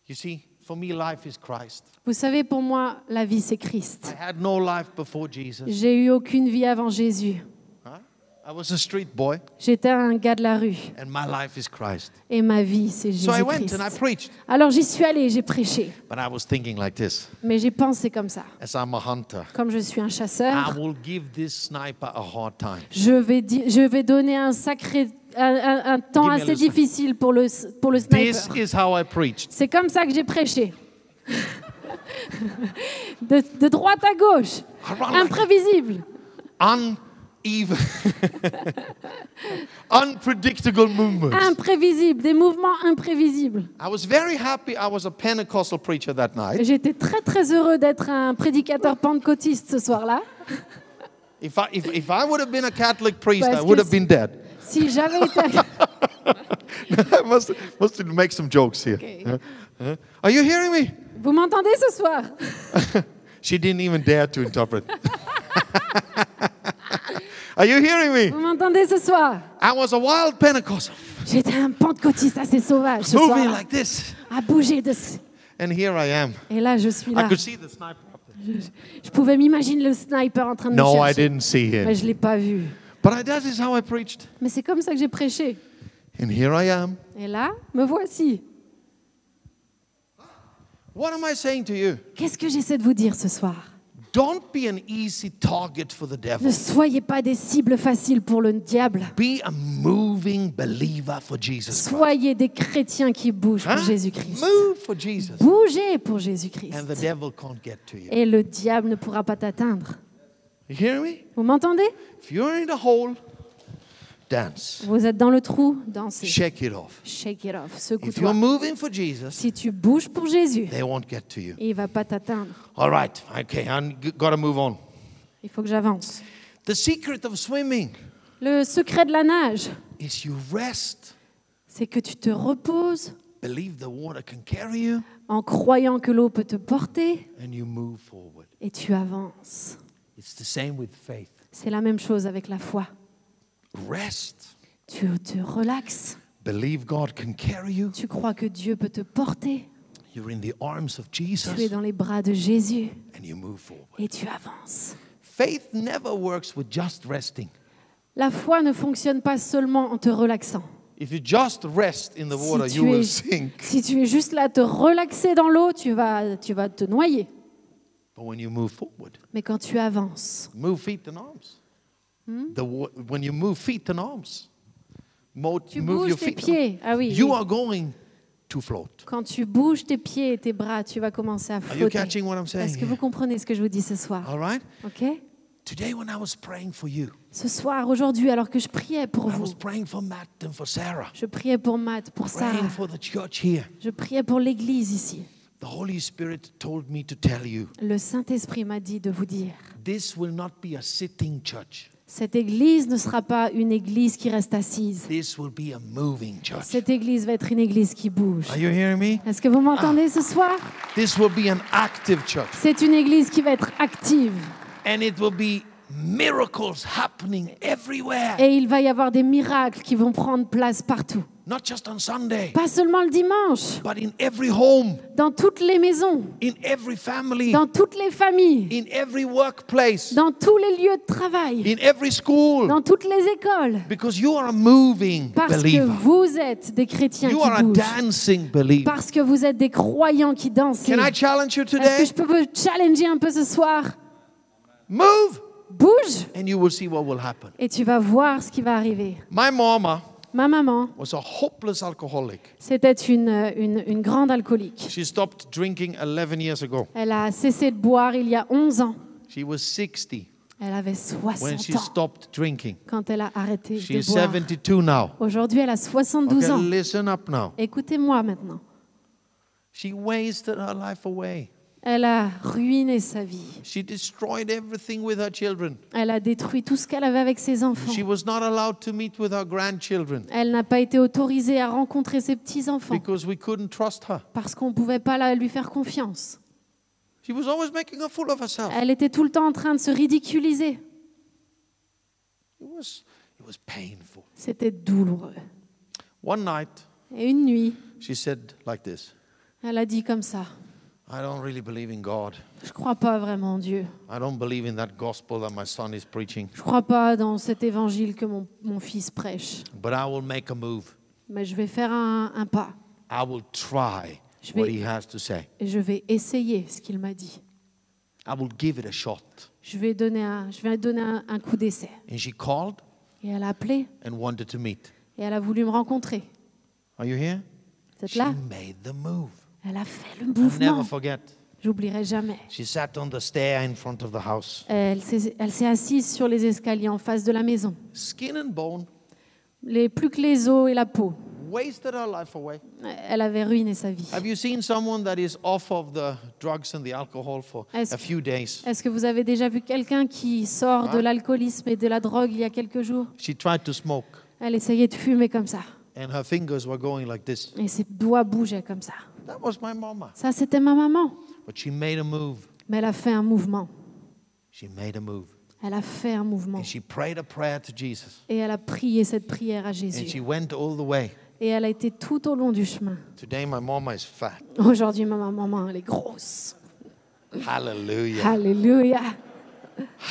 you see, for me, life is Christ. Vous savez, pour moi, la vie, c'est Christ. I had no life before Jesus. J'ai eu aucune vie avant Jésus. Huh? I was a street boy, J'étais un gars de la rue. and my life is Christ. Et ma vie, c'est So I went and I preached. Alors j'y suis allée, j'ai prêché. But I was thinking like this Mais j'ai pensé comme ça. as I'm a hunter, Comme je suis un I chasseur, will give this sniper a hard time. je vais, je vais donner un sacré, un, un- temps assez difficile pour le, pour le This sniper. is how I preached. C'est comme ça que j'ai prêché. De, de droite à gauche. Imprévisible. Uneven, unpredictable movements. Imprévisible. Des mouvements imprévisibles. I was very happy I was a Pentecostal preacher that night. J'étais très très heureux d'être un prédicateur pentecôtiste ce soir-là. If I, if, if I would have been a Catholic priest, Parce I que would have si- been dead. Si j'avais été... I must, must make some jokes here. Okay. Huh? Huh? Are you hearing me? Vous m'entendez ce soir? She didn't even dare to interpret. Are you hearing me? Vous m'entendez ce soir? I was a wild Pentecostal, J'étais un pentecôtiste assez sauvage ce moving like this. à bouger de... And here I am. Et là, je suis I là. could see the sniper. Je pouvais m'imaginer le sniper en train de No, me I chercher. didn't see Mais him. je ne l'ai pas vu. But I, that is how I preached. Mais c'est comme ça que j'ai prêché. And here I am. Et là, me voici. What am I saying to you? Qu'est-ce que j'essaie de vous dire ce soir? Don't be an easy target for the Ne devil. soyez pas des cibles faciles pour le diable. Be a moving believer for Jesus Christ. Soyez des chrétiens qui bougent pour Huh? Jésus-Christ. Move for Jesus. Bougez pour And the Jésus-Christ. devil can't get to you. Et le diable ne pourra pas t'atteindre. You hear me? Vous m'entendez? If you're in the hole, dance. Vous êtes dans le trou, dansez. Shake it off. Shake it off, If you're secoue-toi. moving for Jesus, Si tu bouges pour Jésus, they won't get to you. il va pas t'atteindre. All right. Okay. I got to move on. Il faut que j'avance. The secret of swimming Le secret de la nage, is you rest, c'est que tu te reposes believe the water can carry you, en croyant que l'eau peut te porter and you move forward. et tu avances. It's the same with faith. C'est la même chose avec la foi. Rest, Tu te relaxes, believe God can carry you. tu crois que Dieu peut te porter, You're in the arms of tu es Jesus, dans les bras de Jésus and you move forward. et tu avances. Faith never works with just resting. La foi ne fonctionne pas seulement en te relaxant. If you just rest in the water, Si you tu, will es, sink. si tu es juste là à te relaxer dans l'eau, tu vas, tu vas te noyer. But when you move forward, Mais quand tu avances, move feet and arms. The wa- when you move feet and arms, mo- tu move your tes feet. pieds. Ah oui. You oui. are going to float. Quand tu bouges tes pieds et tes bras, tu vas commencer à Are you flotter. catching what I'm saying? Est-ce que vous comprenez ce que je vous dis ce soir? All right? Ok? Today, when I was praying for you, Ce soir, aujourd'hui, alors que je priais pour I vous, was praying for Matt and for Sarah, je priais pour Matt, pour Sarah, for the church here. je priais pour l'église ici. The Holy Spirit told me to tell you Le Saint-Esprit m'a dit de vous dire, this will not be a sitting church. cette église ne sera pas une église qui reste assise. This will be a moving church. Cette église va être une église qui bouge. Are you hearing me? Est-ce que vous m'entendez ce soir? This will be an active church. C'est une église qui va être active. And it will be miracles happening everywhere. Et il va y avoir des miracles qui vont prendre place partout. Not just on Sunday, Pas seulement le dimanche, but in every home, dans toutes les maisons, in every family, dans toutes les familles, in every workplace, dans tous les lieux de travail, in every school. dans toutes les écoles. Because you are a moving Parce que believer. vous êtes des chrétiens You are a qui bougent. dancing believer. Parce que vous êtes des croyants qui dansent. Can I challenge you Est-ce que today? je peux vous challenger un peu ce soir? Move, Bouge and you will see what will happen. et tu vas voir ce qui va arriver. My mama Ma maman, was a hopeless alcoholic. c'était une, une, une grande alcoolique. She stopped drinking 11 years ago. Elle a cessé de boire il y a 11 ans. She was 60 Elle avait when 60 she ans stopped drinking. quand elle a arrêté She's de boire. 72 now. Aujourd'hui, elle a 72 Okay, ans. listen up now. Écoutez-moi maintenant. She wasted her life away. Elle a ruiné sa vie. She destroyed everything with her children. Elle a détruit tout ce qu'elle avait avec ses enfants. She was not allowed to meet with her grandchildren Elle n'a pas été autorisée à rencontrer ses petits-enfants because we couldn't trust her. parce qu'on ne pouvait pas lui faire confiance. She was always making a fool of herself. Elle était tout le temps en train de se ridiculiser. It was, it was painful. C'était douloureux. One night, Et une nuit, she said like this elle a dit comme ça, I don't really believe in God. je ne crois pas vraiment en Dieu. I don't believe in that gospel that my son is preaching. Je ne crois pas dans cet évangile que mon, mon fils prêche. But I will make a move. Mais je vais faire un, un pas I will try Je what vais- he has to say. et je vais essayer ce qu'il m'a dit. I will give it a shot. Je vais donner un, je vais donner un, un coup d'essai. And she called Et elle a appelé and wanted to meet. et elle a voulu me rencontrer. Are you here? Vous êtes She là? made the move. Elle a fait le I'll never mouvement. forget. J'oublierai jamais. She sat on the stair in front of the house. Elle s'est elle s'est assise sur les escaliers en face de la maison. Skin and bone, Les, plus que les os et la peau. wasted her life away. Elle avait ruiné sa vie. Have you seen someone that is off of the drugs and the alcohol for Est-ce- a few days? Est-ce que vous avez déjà vu quelqu'un qui sort de l'alcoolisme et de la drogue il y a quelques jours? She tried to smoke, Elle essayait de fumer comme ça. and her fingers were going like this. Et ses doigts bougeaient comme ça. That was my mama. Ça, c'était ma maman. But she made a move. Mais elle a fait un mouvement. She made a move. Elle a fait un mouvement. And she prayed a prayer to Jesus. Et elle a prié cette prière à And she Jésus. went all the way. Et elle a été tout au long du chemin. Today, my mama is fat. Aujourd'hui, ma maman, elle est grosse. Hallelujah. Alléluia.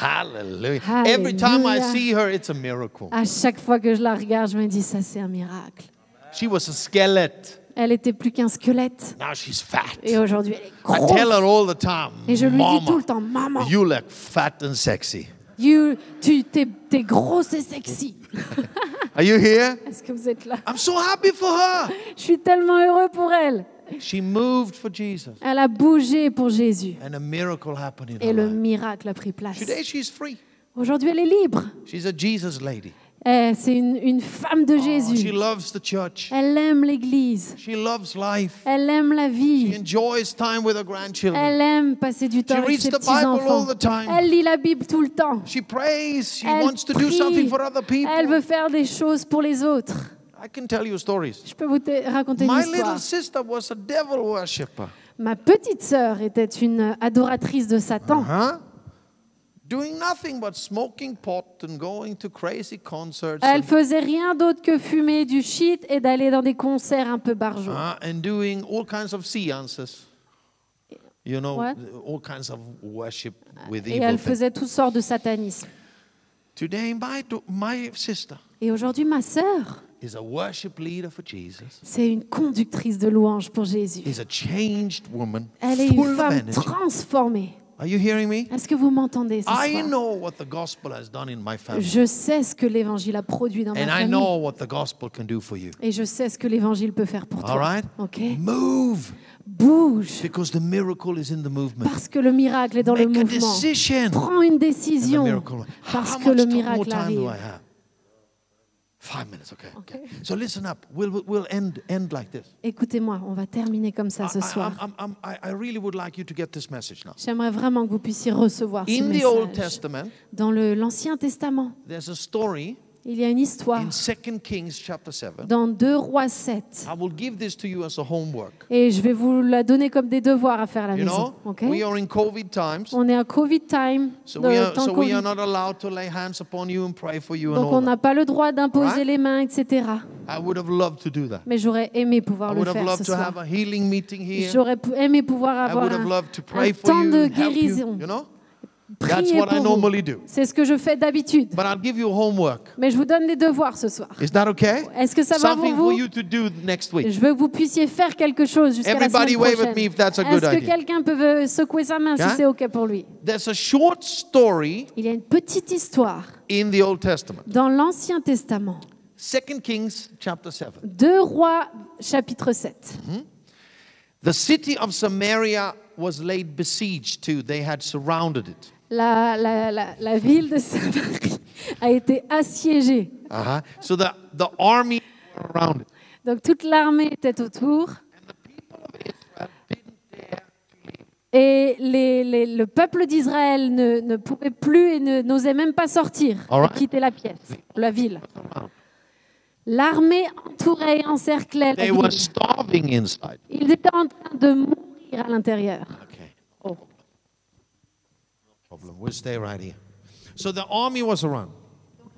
Hallelujah. Every time I Hallelujah. see her, it's a miracle. À chaque fois que je la regarde, je me dis, ça, c'est un miracle. She was a skeleton. Elle était plus qu'un squelette. Now she's fat. Et aujourd'hui, elle est I tell her grosse. all the time, Et je lui dis tout le Mama, temps, maman, you look fat and sexy. you, tu t'es, t'es grosse et sexy. Are you here? Est-ce que vous êtes là? I'm so happy for her. Je suis tellement heureux pour elle. She moved for Jesus, Elle a bougé pour Jésus. and a miracle happened in Et her le life. miracle a pris place. Today, she's free. Aujourd'hui, elle est libre. She's a Jesus lady. Eh, C'est une, une femme de Oh, she Jésus. loves the church. Elle aime l'Église. She loves life. Elle aime la She vie. enjoys time with her grandchildren. Elle aime passer du temps She avec ses the Bible all petits-enfants. the time. Elle lit la Bible tout le temps. She prays. She Elle wants to do prie. something for other people. Elle veut faire des choses pour les autres. I can tell you stories. Je peux vous te- raconter une My histoire. little sister was a devil worshipper. Ma petite sœur était une adoratrice de Satan. Huh? Elle faisait rien d'autre que fumer du shit et d'aller dans des concerts un peu barjots. and doing all kinds of seances. You know, What? all kinds of worship with Et elle faisait toutes sortes de satanisme. Today, my, my sister Et aujourd'hui, ma sœur, is a worship leader for Jesus. c'est une conductrice de louange pour Jésus. Is a changed woman, Elle est une of femme transformée. Are you hearing me? Est-ce que vous m'entendez ce I soir? know what the gospel has done in my family, Je sais ce que l'évangile a produit dans ma and I famille. know what the gospel can do for you. Et je sais ce que l'évangile peut faire pour All toi. right? Ok? Move Bouge. because the miracle is in the movement. Parce que le miracle est dans le Make a mouvement. decision. Prends une and the décision. miracle. Parce How que le more miracle time do I arrive. have? Five minutes, okay. Okay. So listen up. We'll, we'll- end, end like this. Écoutez-moi, on va terminer comme ça ce soir. I'm- I'm- I'm- I- I really would like you to get this message now. J'aimerais vraiment que vous puissiez recevoir ce In the Old message. Testament, Dans l'Ancien Testament, there's a story Il y a une histoire in 2 Kings chapter 7. dans 2 Rois 7. I will give this to you as a homework. Et je vais vous la donner comme des devoirs à faire à la maison. know, ok? we are in COVID times, On est à Covid time, Donc on n'a pas le droit d'imposer les mains, etc. I would have loved to do that. Mais j'aurais aimé pouvoir I le would have faire loved ce to have soir. a healing meeting here. J'aurais aimé pouvoir avoir un, un pray for temps you, de guérison. You know, that's Prier what I pour vous. normally do. C'est ce que je fais d'habitude. But I'll give you homework. Mais je vous donne des devoirs ce soir. Is that okay? Est-ce que ça va pour Something for vous? you to do next week. Je veux que vous puissiez faire quelque chose jusqu'à la semaine prochaine. me if that's a good Est-ce que idea. quelqu'un peut euh, secouer sa main Yeah? si c'est OK pour lui? There's a short story Il y a une petite histoire in the Old Testament. dans l'Ancien Testament. 2 Kings chapter 7. 2 Rois chapitre 7. The city of Samaria was laid besiege too. They had surrounded it. La, la- la- la ville de Samarie a été assiégée. Uh-huh. So the, the army were around it. Donc toute l'armée était autour. Et les- les- le peuple d'Israël ne, ne pouvait plus et ne- n'osait même pas sortir, right. quitter la pièce, la ville. L'armée entourait et encerclait la They were ville. starving inside. Ils étaient en train de mourir à l'intérieur. Problem. We'll stay right here. So the army was around.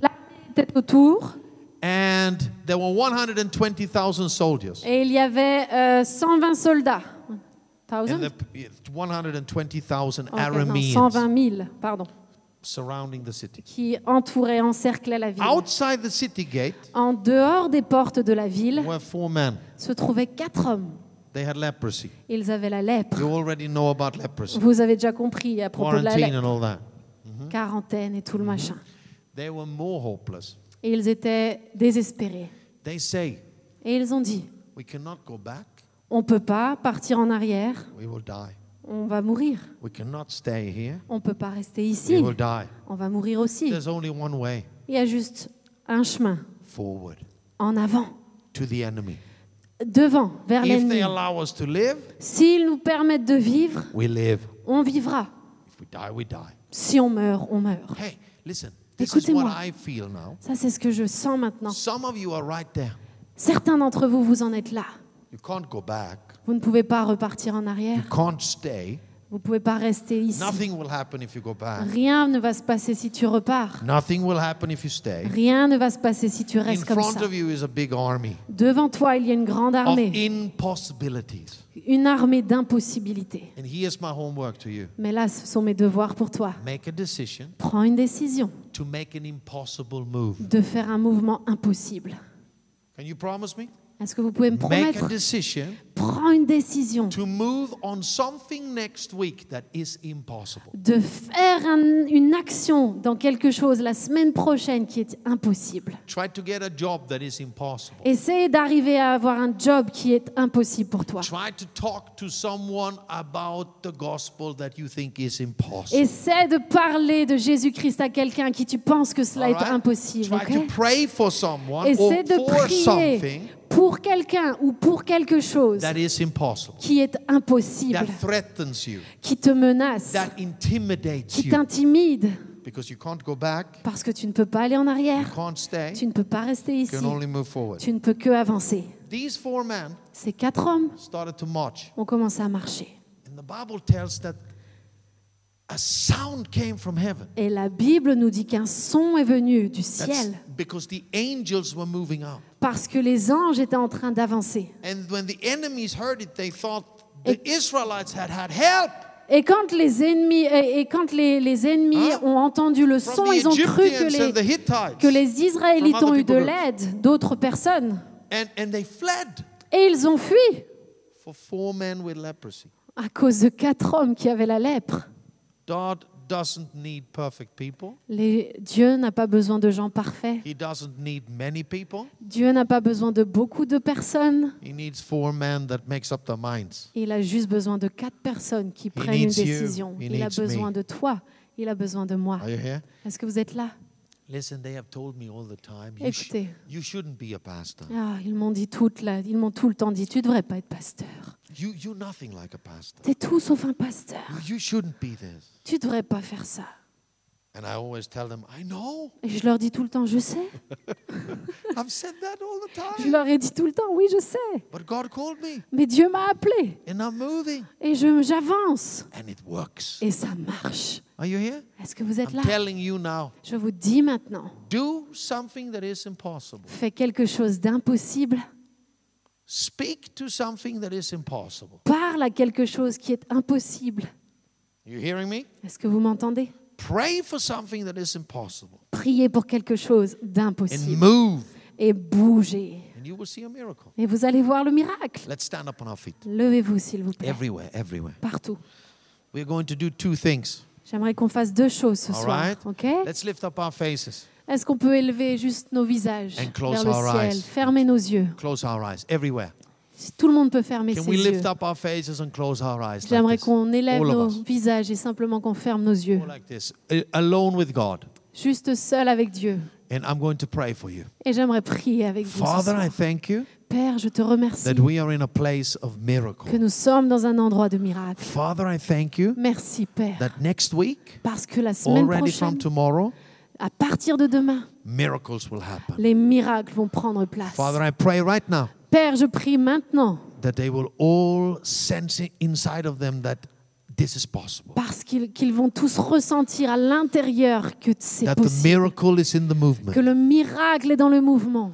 L'armée était autour And there were 120,000 soldiers. et il y avait euh, 120 soldats. And Thousand? the 120,000 Ok, non, Arameans 120 000, pardon, surrounding the city. qui entouraient, encerclaient la ville. Outside the city gate En dehors des portes de la ville were four men. se trouvaient quatre hommes. They had leprosy. Ils avaient la lèpre. You already know about leprosy, Vous avez déjà compris à propos de la quarantine lèpre, and all that. quarantaine et tout le machin. They were more hopeless. Et ils étaient désespérés. They say, Et ils ont dit, We cannot go back. on ne peut pas partir en arrière, We will die. on va mourir. We cannot stay here. On ne peut pas rester We ici, will die. on va mourir aussi. There's only one way Il y a juste un chemin forward en avant, to the enemy. Devant, vers l'ennemi. S'ils nous permettent de vivre, we live. on vivra. If we die, we die. Si on meurt, on meurt. Hey, Écoutez-moi. Ça, c'est ce que je sens maintenant. Some of you are right there. Certains d'entre vous, vous en êtes là. You can't go back. Vous ne pouvez pas repartir en arrière. You can't stay. Vous ne pouvez pas rester ici. Nothing will happen if you go back. Rien ne va se passer si tu repars. Nothing will happen if you stay. Rien ne va se passer si tu In restes comme front ça. of you is a big army Devant toi, il y a une grande of armée, impossibilities. une armée d'impossibilités. And here's my homework to you Mais là, ce sont mes devoirs pour toi. make a decision Prends une décision to make an impossible move. de faire un mouvement impossible. Can you promise me? Est-ce que vous pouvez me promettre Prends une décision to move on something next week that is impossible. de faire un- une action dans quelque chose la semaine prochaine qui est impossible. Try to get a job that is impossible. Essaye d'arriver à avoir un job qui est impossible pour toi. Try to talk to someone about the gospel that you think is impossible. Essaie de parler de Jésus-Christ à quelqu'un qui tu penses que cela est impossible. Try ok? to pray for someone Essaie or de for prier something pour quelqu'un ou pour quelque chose that is impossible, qui est impossible, that threatens you, qui te menace, that intimidates qui you, t'intimide, because you can't go back, parce que tu ne peux pas aller en you arrière, can't stay, tu ne peux pas rester you ici, can only move forward. tu ne peux que avancer. These four men Ces quatre hommes started to march, ont commencé à marcher. and the Bible tells that a sound came from heaven. Et la Bible nous dit qu'un son est venu du ciel because the angels were moving out. parce que les anges étaient en train d'avancer. And when the enemies heard it, they thought the Israelites had had help Et quand les ennemis, et, et quand les, les ennemis ont entendu le son, ils ont cru que les, Hittites. que les Israélites ont eu de l'aide d'autres personnes. And, and they fled Et ils ont fui for four men with leprosy. à cause de quatre hommes qui avaient la lèpre. God doesn't need perfect people. Les- Dieu n'a pas besoin de gens parfaits. He doesn't need many people. Dieu n'a pas besoin de beaucoup de personnes. He needs four men that makes up their minds. Il a juste besoin de quatre personnes qui prennent une you. décision. He Il a needs besoin me. de toi. Il a besoin de moi. Are you here? Est-ce que vous êtes là? Listen, they have told me all the time, you, sh- Écoutez. you shouldn't be a pastor. Ah, Ils m'ont dit toute la- ils m'ont tout le temps dit, tu devrais pas être pasteur. You, you're nothing like a pastor. T'es tout sauf un pasteur. You, shouldn't be this. Tu devrais pas faire ça. And I always tell them, I know. Et je leur dis tout le temps, je sais. I've said that all the Je time. leur ai dit tout le temps, oui, je sais. But God called me Mais Dieu m'a appelé and I'm moving. et j'avance And it works. et ça marche. Are you here? Est-ce que vous êtes I'm là? telling you now. Je vous dis maintenant, Do something that is impossible. fais quelque chose d'impossible, Speak to something that is impossible. parle à quelque chose qui est impossible. You hearing me? Est-ce que vous m'entendez? Pray for something that is impossible. Priez pour quelque chose And d'impossible move. et bougez. And you will see a miracle. Et vous allez voir le miracle. Let's stand up on our feet. Levez-vous, s'il vous plaît, Everywhere, everywhere. partout. We're going to do two things. J'aimerais qu'on fasse deux choses ce All soir. right? ok? Let's lift up our faces. Est-ce qu'on peut élever juste nos visages And vers le ciel, eyes. fermer nos yeux Close our eyes. Everywhere. Si tout le monde peut fermer Can ses we yeux. lift up our faces and close our eyes? Like J'aimerais qu'on élève All nos visages et simplement qu'on ferme nos yeux. All like this. A- Alone with God. Juste seul avec Dieu. And I'm going to pray for you. Et j'aimerais prier avec vous. ce Father, soir. I thank you Père, je te remercie that we are in a place of miracle. que nous sommes dans un endroit de miracle. Father, I thank you Merci, Père. that next week, Parce que la semaine already from prochaine, tomorrow, à partir de demain, miracles will happen. les miracles vont prendre place. Father, I pray right now Père, je prie maintenant that they will all sense it inside of them that this is possible. parce qu'ils vont tous ressentir à l'intérieur que c'est That the possible, miracle is in the movement. que le miracle est dans le mouvement.